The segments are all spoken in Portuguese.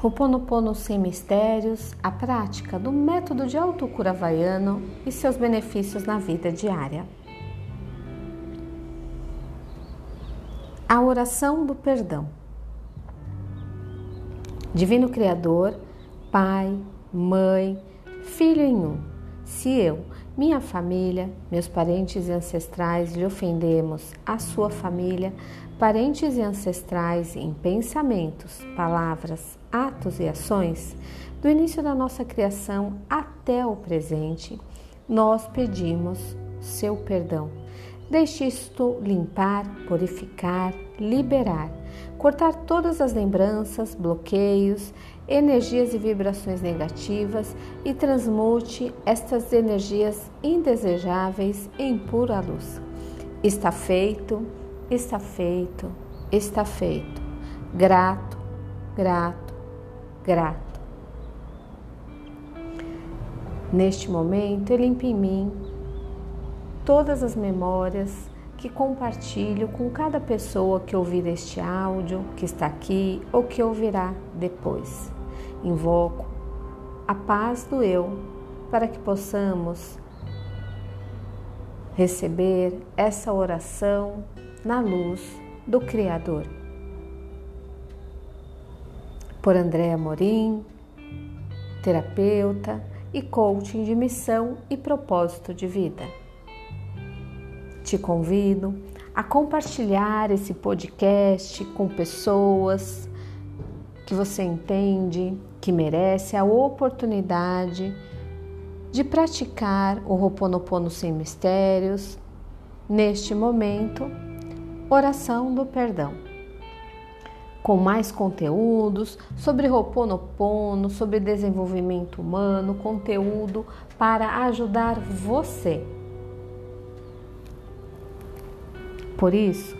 Roponopono sem mistérios, a prática do método de autocura havaiano e seus benefícios na vida diária. A oração do perdão. Divino Criador, Pai, Mãe, Filho em um, se eu, minha família, meus parentes e ancestrais lhe ofendemos, a sua família, parentes e ancestrais em pensamentos, palavras, atos e ações, do início da nossa criação até o presente, nós pedimos seu perdão. Deixe isto limpar, purificar, liberar, cortar todas as lembranças, bloqueios, energias e vibrações negativas e transmute estas energias indesejáveis em pura luz. Está feito, está feito, está feito. Grato, grato, grato. Neste momento, eu limpo em mim todas as memórias que compartilho com cada pessoa que ouvir este áudio, que está aqui ou que ouvirá depois. Invoco a paz do eu para que possamos receber essa oração na luz do Criador. Por Andréa Morim, terapeuta e coaching de missão e propósito de vida. Te convido a compartilhar esse podcast com pessoas que você entende que merece a oportunidade de praticar o Ho'oponopono sem mistérios neste momento Oração do Perdão. Com mais conteúdos sobre Ho'oponopono, sobre desenvolvimento humano, conteúdo para ajudar você. Por isso,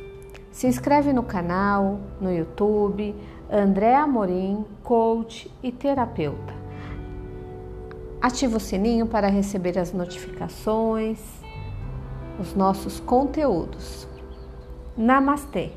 se inscreve no canal, no YouTube, André Amorim, coach e terapeuta. Ativa o sininho para receber as notificações, os nossos conteúdos. Namastê!